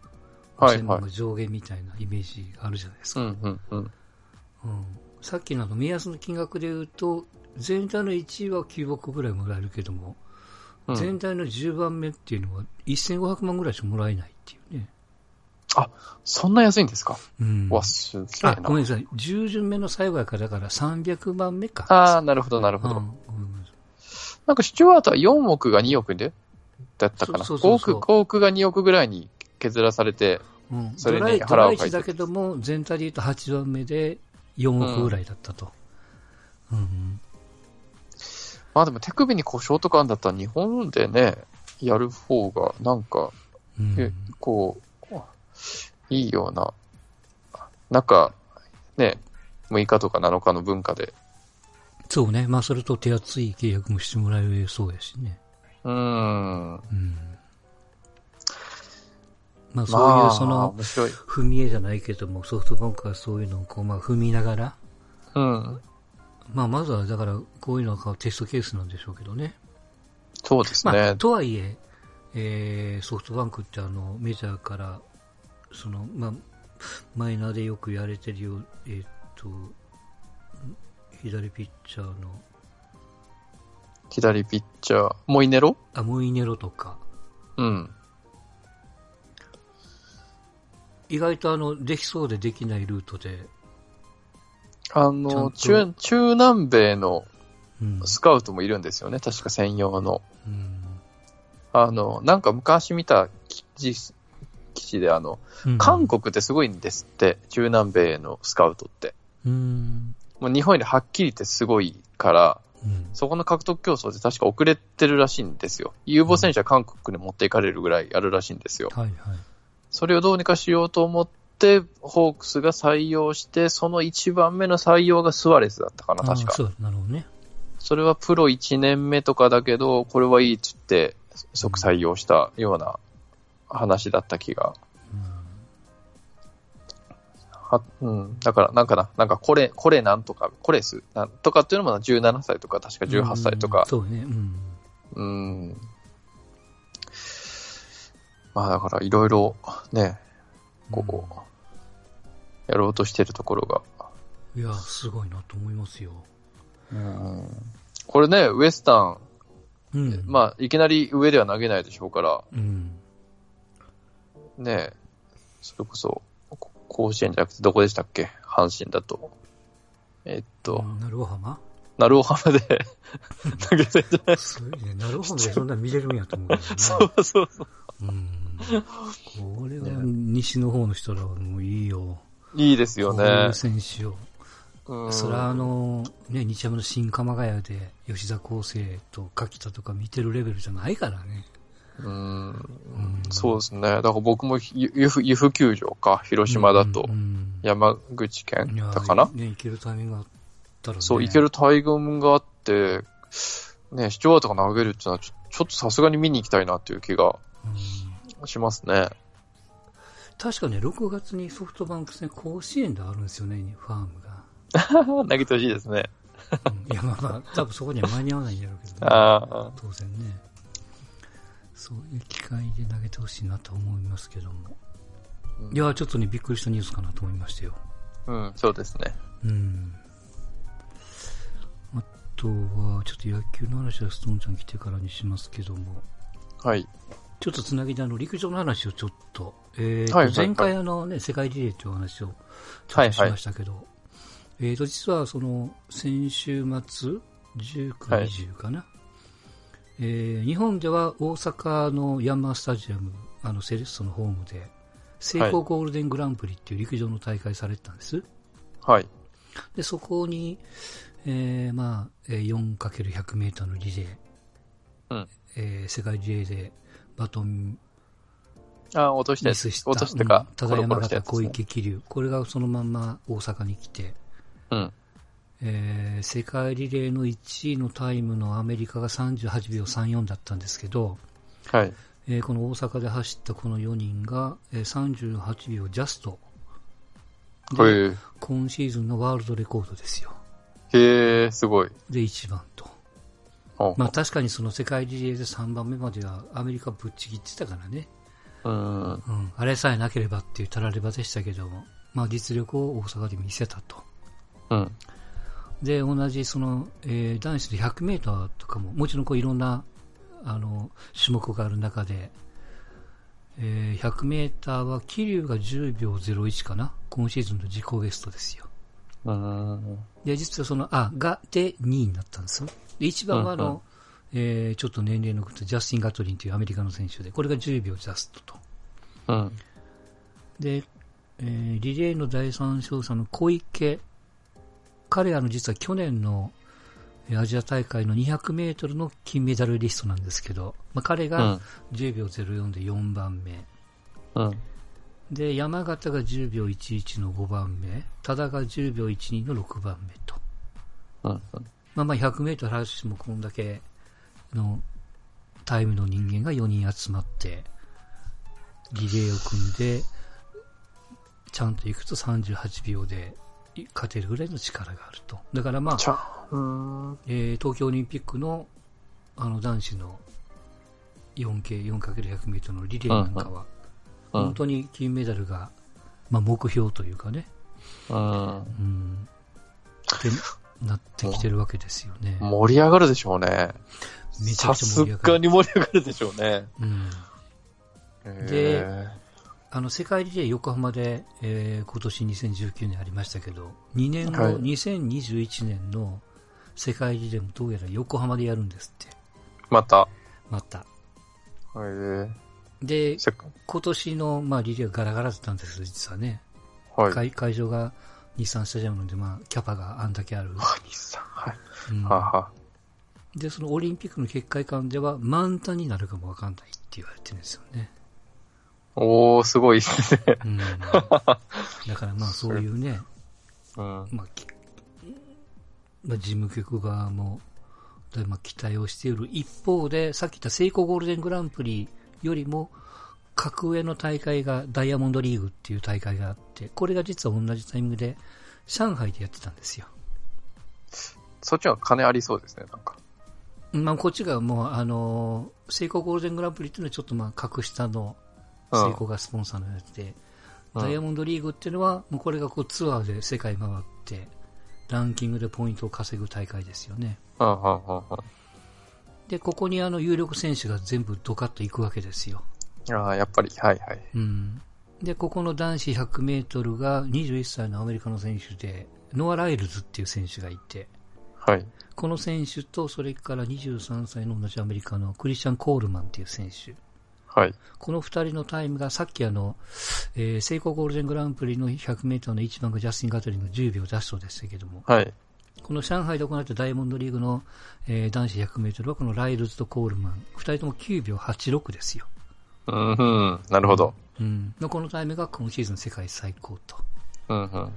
A: 5000
B: はいはい
A: 万が上限みたいなイメージがあるじゃないですか。
B: うん、うん、うん。
A: うんさっきの目安の金額でいうと、全体の1位は9億ぐらいもらえるけども、
B: うん
A: 全体の10番目っていうのは1500万ぐらいしかもらえないっていうね。
B: そんな安いんですか？
A: うん
B: わ、すげえ
A: あ、
B: な
A: ご。めんなさい。10巡目の最後やから、だから300番目か。
B: ああ、なるほど、なるほど。
A: うんな
B: んか、シチュワートは4億が2億で？だったかな？5
A: そうそうそうそう
B: 億、5億が2億ぐらいに削らされて、
A: うん、
B: それに
A: ドライ
B: 腹をかい
A: だけども、全体で言うと8番目で4億ぐらいだったと。うん
B: まあでも手首に故障とかあんだったら日本でね、やる方がなんか、
A: うん
B: えこう、いいような、なんか、ね、6日とか7日の文化で、
A: そうね。まあ、それと手厚い契約もしてもらえそうやしね。
B: うーん、
A: うん。まあそういうその。踏み絵じゃないけども、ソフトバンクはそういうのをこう、まあ踏みながら、
B: うん。
A: まあまずはだからこういうのがテストケースなんでしょうけどね。
B: そうです
A: まあ、
B: ね。
A: とはいえ、えーソフトバンクってあの、メジャーから、その、まあ、マイナーでよくやれてるよ、えーっと、左ピッチャーの、
B: 左ピッチャー、モイネロ？
A: あ、モイネロとか、
B: うん。
A: 意外とあの、できそうでできないルートで、
B: あの、
A: と
B: 中、中南米の
A: うん。
B: スカウトもいるんですよね。確か専用の。
A: うん
B: あの、なんか昔見た記事、記事であの、
A: うん
B: 韓国ってすごいんですって。中南米のスカウトって。
A: うん。
B: もう日本よりはっきり言ってすごいから、
A: うん。
B: そこの獲得競争で確か遅れてるらしいんですよ。有望選手は韓国に持っていかれるぐらいあるらしいんですよ。
A: はいはい。
B: それをどうにかしようと思って、ホークスが採用して、その1番目の採用がスワレスだったかな、確か。
A: あそう、なるほどね。
B: それはプロ1年目とかだけど、これはいいっつって、即採用したような話だった気が。はうん。だから、なんかな、なんかこれ、これなんとか、コレスなんとかっていうのも17歳とか、確か18歳とか
A: うん。そうね。うん。
B: うん。まあだからいろいろね、こう、やろうとしてるところが。
A: いや、すごいなと思いますよ。
B: うん。これね、ウエスタン、
A: うん。
B: まあいきなり上では投げないでしょうから、
A: うん。
B: ね、それこそ、こ甲子園じゃなくてどこでしたっけ？阪神だと。えっと、
A: なるほど。
B: 鳴尾浜で投げてんじゃない？
A: すごいね。なるほどね。そんな見れるんやと思うね。
B: そうそうそう。
A: うん。これは西の方の人らはもういいよ。
B: いいですよ
A: こうい
B: ね
A: う。選手を。
B: うん
A: それはあの、ね、日山の新鎌ヶ谷で吉田康生と柿田とか見てるレベルじゃないからね。
B: うん
A: うん
B: そうですね。だから僕もゆゆふ、ゆふ球場か、広島だと
A: う、ん
B: 山口県だかな、
A: ね、行けるタイミングがあったらね。
B: そう、行ける大群があって、ね、視聴アートが投げるっていうのはちょ、ちょっとさすがに見に行きたいなっていう気が
A: うん
B: しますね。
A: 確かね、6月にソフトバンク戦甲子園であるんですよね、ファームが。
B: 投げてほしいですね。
A: うんいや、まあまあ、多分そこには間に合わないんだろうけどね。
B: ああ、
A: 当然ね。そういう機会で投げてほしいなと思いますけども。いや、ちょっとね、びっくりしたニュースかなと思いましたよ。
B: うん、そうですね。
A: うん。あとは、ちょっと野球の話はストーンちゃん来てからにしますけども。
B: はい。
A: ちょっとつなぎであの、陸上の話をちょっと、えーと
B: はいはいはい
A: 前回あのね、世界リレーというお話をちょっとしましたけど、えーと、実はその、先週末、19、
B: はい
A: 20かな、えー日本では大阪のヤンマースタジアム、あの、セレッソのホームで、成功ゴールデングランプリっていう陸上の大会されてたんです。
B: はい。
A: で、そこに、えーまあ、えー 4×100 メーターのリレー、
B: うん
A: えー世界リレーでバトン
B: ああ、落としたやつ。
A: ミスした、
B: 落としたか、
A: うんただ山形小池桐生、これがそのまんま大阪に来て、
B: うん。
A: えー世界リレーの1位のタイムのアメリカが38秒34だったんですけど、
B: はい。
A: えーこの大阪で走ったこの4人が、えー38秒ジャスト。今シーズンのワールドレコードですよ。
B: え、へえ、すごい。
A: で、1番と。まあ確かにその世界リレーで3番目まではアメリカぶっちぎってたからね。
B: うん。
A: うん。あれさえなければっていうたらればでしたけども、まあ実力を大阪で見せたと。
B: うん。
A: で、同じその、えー男子で100メーターとかも、もちろんこういろんな、あの、種目がある中で、えー100メーターは桐生が10秒01かな今シーズンの自己ベストですよ。
B: うん。
A: で、実はその、あ、が、で2位になったんですよ。で、一番はあの、
B: うんうん
A: えーちょっと年齢のくったジャスティン・ガトリンというアメリカの選手で、これが10秒ジャストと。
B: うん。
A: で、えーリレーの第3走者の小池、彼あの実は去年のえーアジア大会の200メートルの金メダルリストなんですけど、まあ、彼が
B: うん。
A: 10秒04で4番目、
B: うん。
A: で、山形が10秒11の5番目、多田が10秒12の6番目と。
B: うん。
A: まあまあ100メートル走ってもこんだけのタイムの人間が4人集まって、リレーを組んで、ちゃんと行くと38秒で勝てるぐらいの力があると。だからまあ。えー東京オリンピックのあの男子の 4K、4×100 メートルのリレーなんかは、
B: うん
A: 本当に金メダルが、まあ、目標というかね、
B: うん。
A: うん、ってなってきてるわけですよね。
B: 盛り上がるでしょうね。
A: めちゃ
B: さす
A: くちゃ盛り上がる。
B: がに盛り上がるでしょうね。
A: うん
B: へ
A: あの世界リレー横浜で、えー今年2019年ありましたけど、2年後、
B: はい
A: 2021年の世界リレーもどうやら横浜でやるんですって、
B: ーまた。
A: また。
B: へー
A: で、今年の、まあ、リレーはガラガラだったんですよ、実はね。
B: はい。
A: 会会場が日産スタジアムなんで、まあ、キャパがあんだけある。
B: あ日産はい。
A: うん
B: はあは
A: で、そのオリンピックの結界感では満タンになるかもわかんないって言われてるんですよね。
B: おー、すごいですね。
A: うん、だからまあそういうね、
B: うん。
A: まあ、きまあ、事務局側も、だい期待をしている一方で、さっき言ったセイコーゴールデングランプリよりも、格上の大会がダイヤモンドリーグっていう大会があって、これが実は同じタイミングで上海でやってたんですよ。
B: そっちは金ありそうですね、なんか。
A: まあ、こっちがもう、あのー、セイコーゴールデングランプリっていうのはちょっとまあ、格下の
B: うん
A: セイコーがスポンサーのやつで、
B: うん
A: ダイヤモンドリーグっていうのは、もうこれがこうツアーで世界回って、ランキングでポイントを稼ぐ大会ですよね。で、ここにあの有力選手が全部ドカッと行くわけですよ。
B: ああ、やっぱり、はい、はい。
A: うん。で、ここの男子100メートルが21歳のアメリカの選手で、ノア・ライルズっていう選手がいて、
B: はい。
A: この選手と、それから23歳の同じアメリカのクリスチャン・コールマンっていう選手。
B: はい。
A: この二人のタイムがさっきあの、えー、セイコーゴールデングランプリの100メートルの一番がジャスティン・ガトリンの10秒出しそうでしたけども、
B: はい。
A: この上海で行われたダイヤモンドリーグの、えー男子100メートルはこのライルズとコールマン、二人とも9秒86ですよ。
B: うん、うん。なるほど。
A: うん。このタイムが今シーズン世界最高と。
B: うん、うん。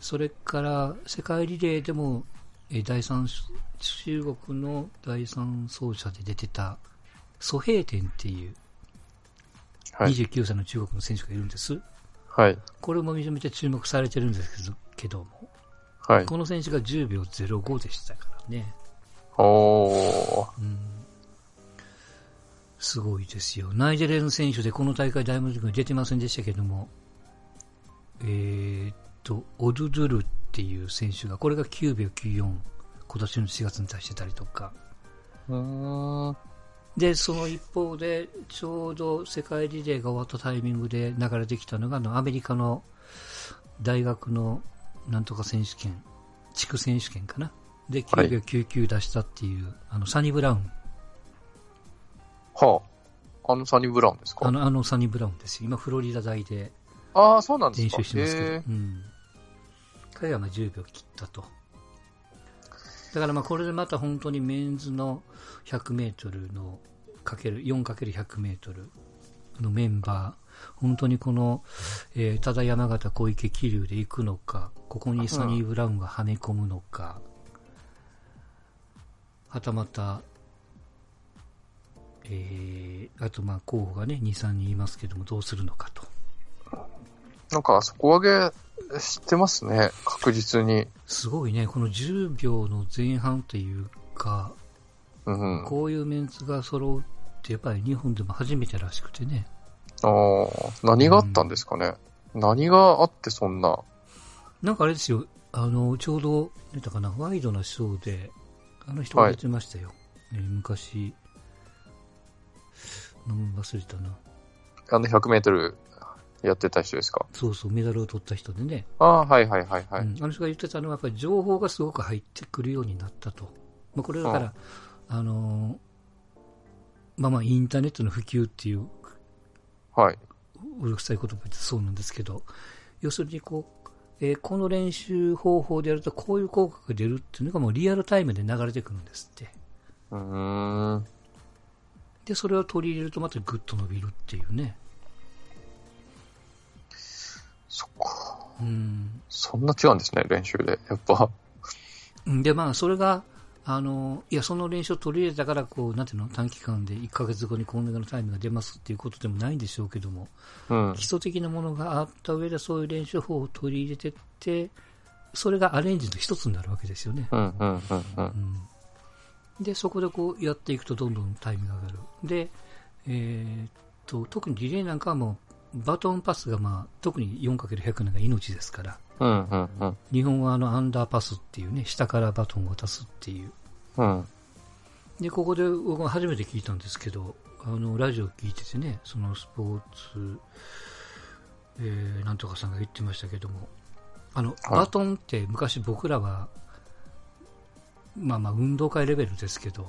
A: それから、世界リレーでも、えー第三、中国の第三走者で出てた、ソヘイテンっていう
B: はい。
A: 29歳の中国の選手がいるんです。
B: はい。
A: これもめちゃめちゃ注目されてるんですけども、
B: はい。
A: この選手が10秒05でしたからね。
B: おー。
A: うん。すごいですよ。ナイジェリアの選手でこの大会ダイヤモンドリーグに出てませんでしたけども、えーっと、オドゥドゥルっていう選手が、これが9秒94、今年の4月に出してたりとか。
B: うーん。
A: で、その一方で、ちょうど世界リレーが終わったタイミングで流れてきたのが、あの、アメリカの大学のなんとか選手権、地区選手権かな？で、9秒99出したっていう、あの、サニブラウン。
B: はあ。あのサニーブラウンですか？
A: あの、あのサニブラウンですよ。今、フロリダ大で
B: ああ、そうなんです
A: 練
B: か。
A: 習してますけど。
B: へ
A: うん。彼はまあ10秒切ったと。だからまあこれでまた本当にメンズの100メートルのかける 4×100 メートルのメンバー、本当にこの、えー、ただ山形小池桐生で行くのか、ここにサニー・ブラウンがはめ込むのか、はたまた、えー、あとまあ候補がね、2、3人いますけども、どうするのかと。
B: なんか、底上げしてますね。確実に。
A: すごいね、この10秒の前半というか、
B: うん。あ
A: こういうメンツが揃うって、やっぱり日本でも初めてらしくてね。
B: あー、何があったんですかね？何があってそんな？
A: なんかあれですよ、あの、ちょうど、出たかな、ワイドなショーで、あの人が出てましたよ。えー昔、名前忘れたな。
B: あの100メートルやってた人ですか？
A: そうそう、メダルを取った人でね。
B: ああ、はいはいはいはい。
A: うんあの人が言ってたのは、やっぱり情報がすごく入ってくるようになったと。まあ、これだから、あのーまあまあ、インターネットの普及っていう
B: はい。
A: うるさい言葉ってそうなんですけど、要するにこう、えーこの練習方法でやるとこういう効果が出るっていうのがもうリアルタイムで流れてくるんですって。
B: うーん。
A: で、それを取り入れるとまたグッと伸びるっていうね。
B: そっか。
A: うん。
B: そんな違うんですね、練習で。やっぱ。
A: うんで、まあ、それが、あの、いや、その練習を取り入れたから、こう、なんていうの、短期間で1ヶ月後にこんなのタイムが出ますっていうことでもないんでしょうけども、
B: うん
A: 基。礎的なものがあった上で、そういう練習法を取り入れてって、それがアレンジの一つになるわけですよね。で、そこでこうやっていくとどんどんタイムが上がる。で、えーっと、特にリレーなんかはもう、バトンパスがまあ、特に 4×100 なんか命ですから、
B: うん、うん、うん。
A: 日本はあのアンダーパスっていうね、下からバトンを渡すっていう。
B: うん。
A: で、ここで僕は初めて聞いたんですけど、あの、ラジオ聞いててね、そのスポーツ、えー、なんとかさんが言ってましたけども、あの、
B: はい
A: バトンって昔僕らは、まあまあ運動会レベルですけど、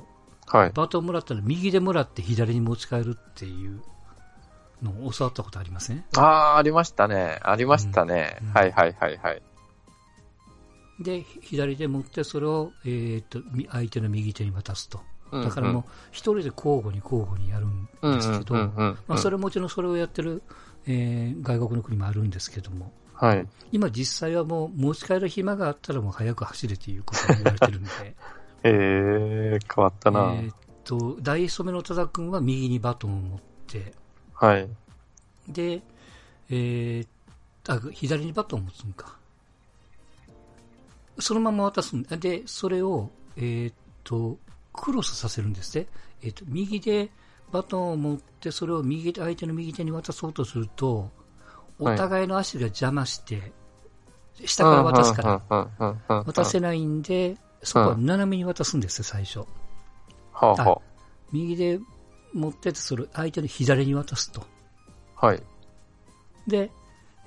B: はい。
A: バトンもらったら右でもらって左に持ち帰るっていうのを教わったことありません？
B: ああ、ありましたね。ありましたね。
A: うん
B: はい、はい、はい、はい。
A: で、左で持ってそれを、えーっと、み相手の右手に渡すと。
B: うん
A: だからもう一人で交互に交互にやるん
B: うん、
A: ですけど。まあ、それもちろんそれをやってる、えー外国の国もあるんですけども、
B: はい。
A: 今実際はもう持ち帰る暇があったらもう早く走れということが言われてるんで、
B: えー、変わったな。
A: えーっと、大染めの多田君は右にバトンを持って、
B: はい。
A: で、えーあ、左にバトンを持つんか。そのまま渡すんで、それを、えーっと、クロスさせるんですね。えーっと、右でバトンを持って、それを右手、相手の右手に渡そうとすると、お
B: はい
A: 互いの足が邪魔して、下から渡すから、
B: ら。渡
A: 渡せないんで、そこは斜めに渡すんですよ、最初。
B: はあ、は
A: 右で持ってて、それを相手の左に渡すと。
B: あ。はい。
A: で、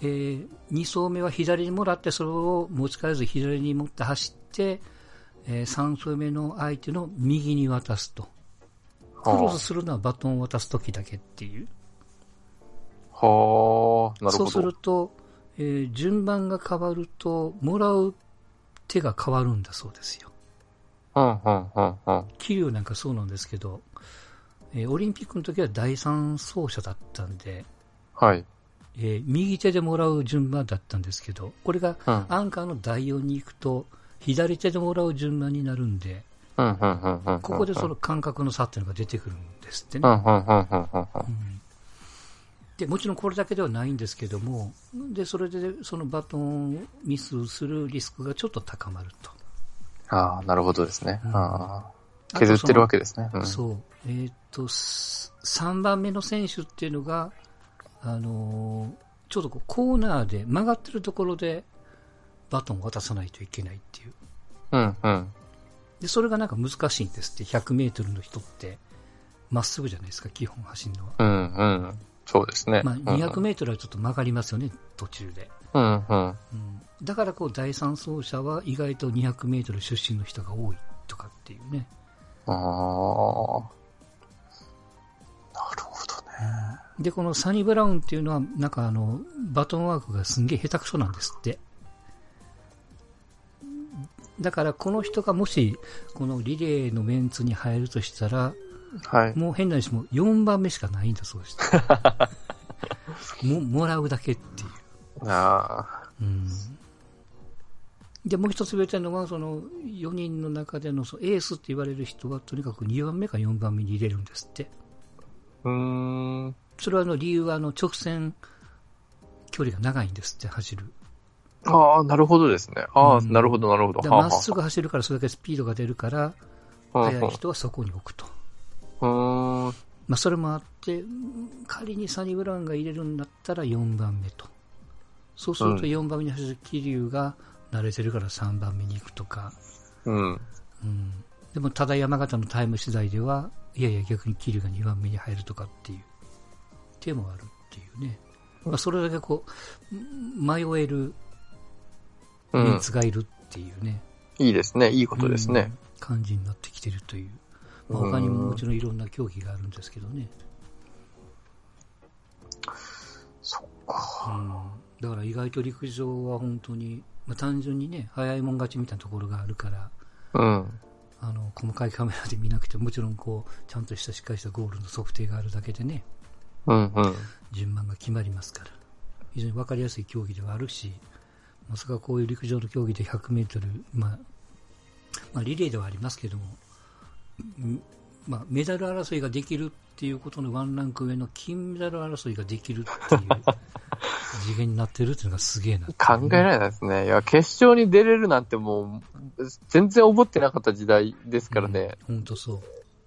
A: えー、2走目は左にもらって、それを持ち帰らず左に持って走って、えー、3走目の相手の右に渡すと。クロスするのはバトンを渡すときだけっていう。
B: はあ、なるほど
A: そうする。と、えー順番が変わると、もらう手が変わるんだそうですよ。
B: うん、うん、うん、うん。
A: 桐生なんかそうなんですけど、えーオリンピックの時は第3走者だったんで、
B: はい。
A: えー右手でもらう順番だったんですけど、これが
B: うん、
A: アンカーの第4に行くと、左手でもらう順番になるんで。ここでその感覚の差っていうのが出てくるんですってね。
B: うん、
A: でもちろんこれだけではないんですけども、でそれでそのバトンをミスするリスクがちょっと高まると。
B: ああ、なるほどですね。
A: うん
B: 削ってるわけですね。うん
A: そう。えーっと、す3番目の選手っていうのが、あのーちょうどこうコーナーで曲がってるところでバトンを渡さないといけないっていう。
B: うん、うん。
A: で、それがなんか難しいんですって。100メートルの人って、まっすぐじゃないですか、基本走るのは。
B: うん、うん。そうですね。
A: まあ、
B: うん
A: 200メートルはちょっと曲がりますよね、途中で。
B: うん、うん。
A: うん、だからこう、第三走者は意外と200メートル出身の人が多いとかっていうね。
B: ああ。なるほどね。
A: で、このサニブラウンっていうのは、なんかあの、バトンワークがすんげえ下手くそなんですって。だからこの人がもし、このリレーのメンツに入るとしたら、
B: はい。
A: もう変な話も4番目しかないんだそうです。ももらうだけっていう。
B: ああ。
A: うんで、もう一つ言われたのは、その4人の中でのそのエースって言われる人は、とにかく2番目か4番目に入れるんですって。
B: うーん。
A: それはあの理由はあの直線距離が長いんですって、走る。
B: ああ、なるほどですね。ああ、
A: うん
B: なるほど、なるほど。
A: まっすぐ走るからそれだけスピードが出るから、
B: はあ
A: 速い人はそこに置くと。
B: うーん。
A: まあ、それもあって、うん仮にサニブラウンが入れるんだったら4番目と。そうすると
B: うん
A: 4番目に走る桐生が慣れてるから3番目に行くとか。
B: うん。
A: うん、でも、ただ山形のタイム次第では、いやいや逆に桐生が2番目に入るとかっていう手もあるっていうね。まあ、それだけこう、うん迷える
B: うん
A: メン。ツがいるっていうね。
B: いいですね。いいことですね。
A: うん感じになってきてるという。まあ他にももちろんいろんな競技があるんですけどね。
B: そっか。
A: うん、だから意外と陸上は本当に、まあ、単純にね、早いもん勝ちみたいなところがあるから、
B: うん。
A: あの、細かいカメラで見なくても、もちろんこう、ちゃんとしたしっかりしたゴールの測定があるだけでね、
B: うん、うん。
A: 順番が決まりますから、非常に分かりやすい競技ではあるし、まさかこういう陸上の競技で100メートル、まあ、まあ、リレーではありますけども、んまあ、メダル争いができるっていうことのワンランク上の金メダル争いができるっていう次元になってるっていうのがすげえな、
B: 考えられないですね。いや、決勝に出れるなんてもう、全然思ってなかった時代ですからね。
A: 本当そ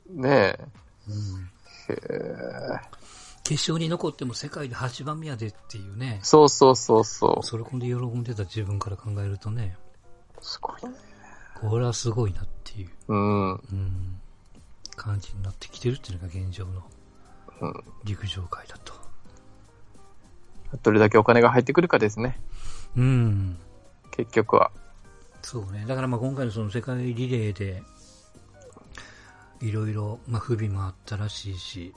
A: う。
B: ねえ。
A: うん
B: へえ
A: 決勝に残っても世界で8番目やでっていうね、
B: そうそうそうそう。
A: それこんで喜んでた自分から考えるとね、
B: すごいね。
A: これはすごいなっていう、
B: うん。
A: うん、感じになってきてるっていうのが現状の
B: うん
A: 陸上界だと。
B: どれだけお金が入ってくるかですね。
A: うん。
B: 結局は。
A: そうね。だからまあ今回のその世界リレーで、いろいろ、まあ不備もあったらしいし、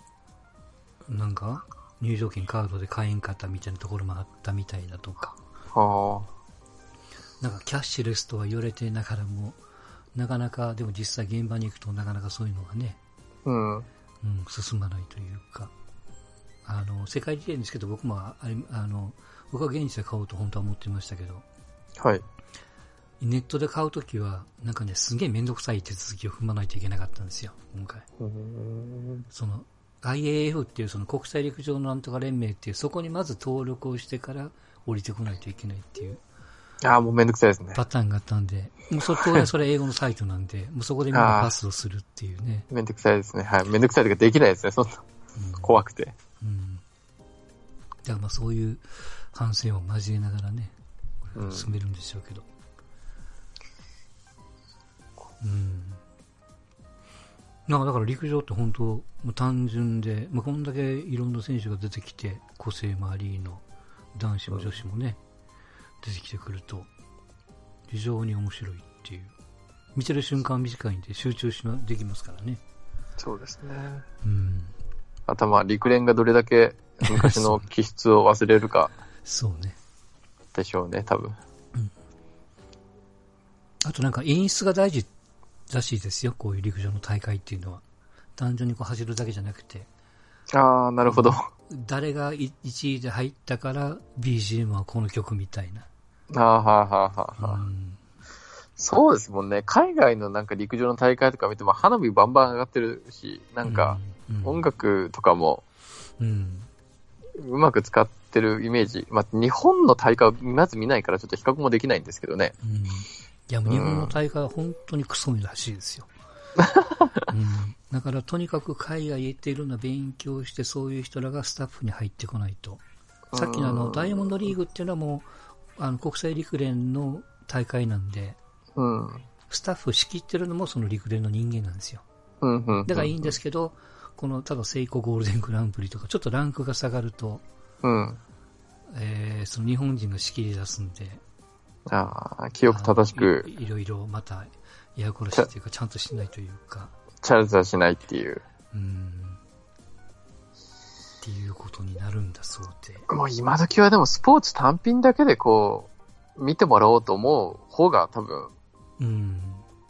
A: なんか、入場券カードで買えんかったみたいなところもあったみたいだとか、
B: は
A: なんかキャッシュレスとは言われてながらも、なかなか、でも実際現場に行くとなかなかそういうのがね、
B: あ。うん。
A: うん、進まないというか、あの、世界リレーですけど僕もあれ、あの、僕は現地で買おうと本当は思ってましたけど、
B: はい。
A: ネットで買うときは、なんかね、すげえめんどくさい手続きを踏まないといけなかったんですよ、今回。
B: うん。
A: その、IAF っていうその国際陸上のなんとか連盟っていう、そこにまず登録をしてから降りてこないといけないっていう
B: ああ、もうめんどくさいですね。
A: パターンがあったんで、もうそ当然それ英語のサイトなんで、もうそこでみんなパスをするっていうね。
B: めんどくさいですね。はい。めんどくさいというかできないですね。そんな、
A: うん
B: 怖くて。
A: うん。だからまあそういう反省を交えながらね、
B: うん
A: 進めるんでしょうけど。うん。なんかだから陸上って本当、もう単純で、まあ、こんだけいろんな選手が出てきて、個性もありの、男子も女子もね、出てきてくると、非常に面白いっていう。見てる瞬間は短いんで集中しま、できますからね。
B: そうですね。
A: うん。
B: あとはまあ、陸連がどれだけ昔の気質を忘れるか
A: そうね。
B: でしょうね、多分。
A: あとなんか演出が大事らしいですよ、こういう陸上の大会っていうのは。単純にこう走るだけじゃなくて、
B: ああ、なるほど。
A: 誰が1位で入ったから BGM はこの曲みたいな。
B: ああ、はあ、はあ、はあ。
A: うん
B: そうですもんね。海外のなんか陸上の大会とか見ても花火バンバン上がってるし、なんか、
A: うん
B: 音楽とかも
A: う
B: まく使ってるイメージ。まあ、日本の大会をまず見ないからちょっと比較もできないんですけどね。
A: うん。いや、もう日本の大会は本当にクソみらしいですよ。うん。だからとにかく海外へ行っていろんな勉強をして、そういう人らがスタッフに入ってこないと。さっきのあの、
B: うん
A: ダイヤモンドリーグっていうのはもう、あの、国際陸連の大会なんで、
B: うん。
A: スタッフ仕切ってるのもその陸連の人間なんですよ。
B: うん、うん。
A: だからいいんですけど、この、ただセイコゴールデングランプリとか、ちょっとランクが下がると、
B: うん。
A: えー、その日本人が仕切り出すんで、
B: ああ、記憶正しく
A: いいろいろまた、ややこしいっていうか、ちゃんとしないというか、
B: チャレンジはしないっていう。
A: うん、っていうことになるんだそうで。
B: もう今時はでもスポーツ単品だけでこう、見てもらおうと思う方が多分、
A: うん。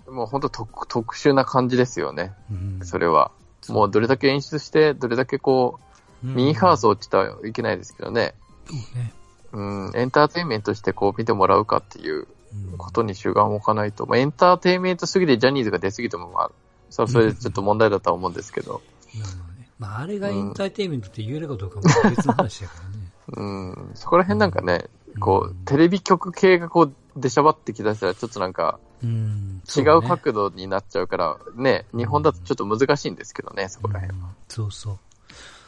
B: もう本当特特殊な感じですよね。
A: うん、
B: それは。もうどれだけ演出して、どれだけこう、
A: うん、
B: ミーハースを落ちたらいけないですけどね。
A: そうね。
B: うん、エンターテインメントしてこう見てもらうかっていう
A: うん
B: ことに主眼を置かないと、まあ、エンターテインメントすぎてジャニーズが出すぎても、まあ、それはそれでちょっと問題だとは思うんですけど、
A: なるほどね。まあ、あれがエンターテインメントって言えるかどうかも別の話だからね。
B: うん、そこら辺なんかね、
A: うん
B: こう、テレビ局系がこう、出しゃばってきだしたら、ちょっとなんか、
A: うん。
B: 違う角度になっちゃうから、ね、日本だとちょっと難しいんですけどね、そこら辺は。
A: うんそうそ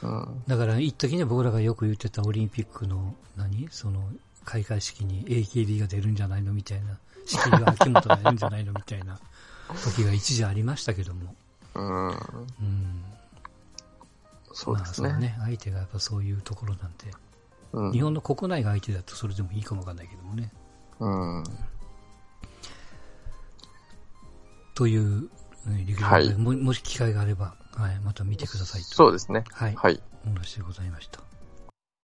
A: う。
B: うん。
A: だから、一時ね、僕らがよく言ってたオリンピックの、何？その、開会式に AKB が出るんじゃないのみたいな、式が秋元が出るんじゃないのみたいな時が一時ありましたけども。
B: うん。
A: うん。
B: そうですね。
A: まあ、ね、相手がやっぱそういうところなんで、
B: うん
A: 日本の国内が相手だとそれでもいいかもわかんないけどもね。
B: うん。
A: という、ね陸上
B: はい
A: でももし機会があれば、はい、また見てくださいと。
B: そうですね。
A: はい。
B: はい。
A: お話でございました。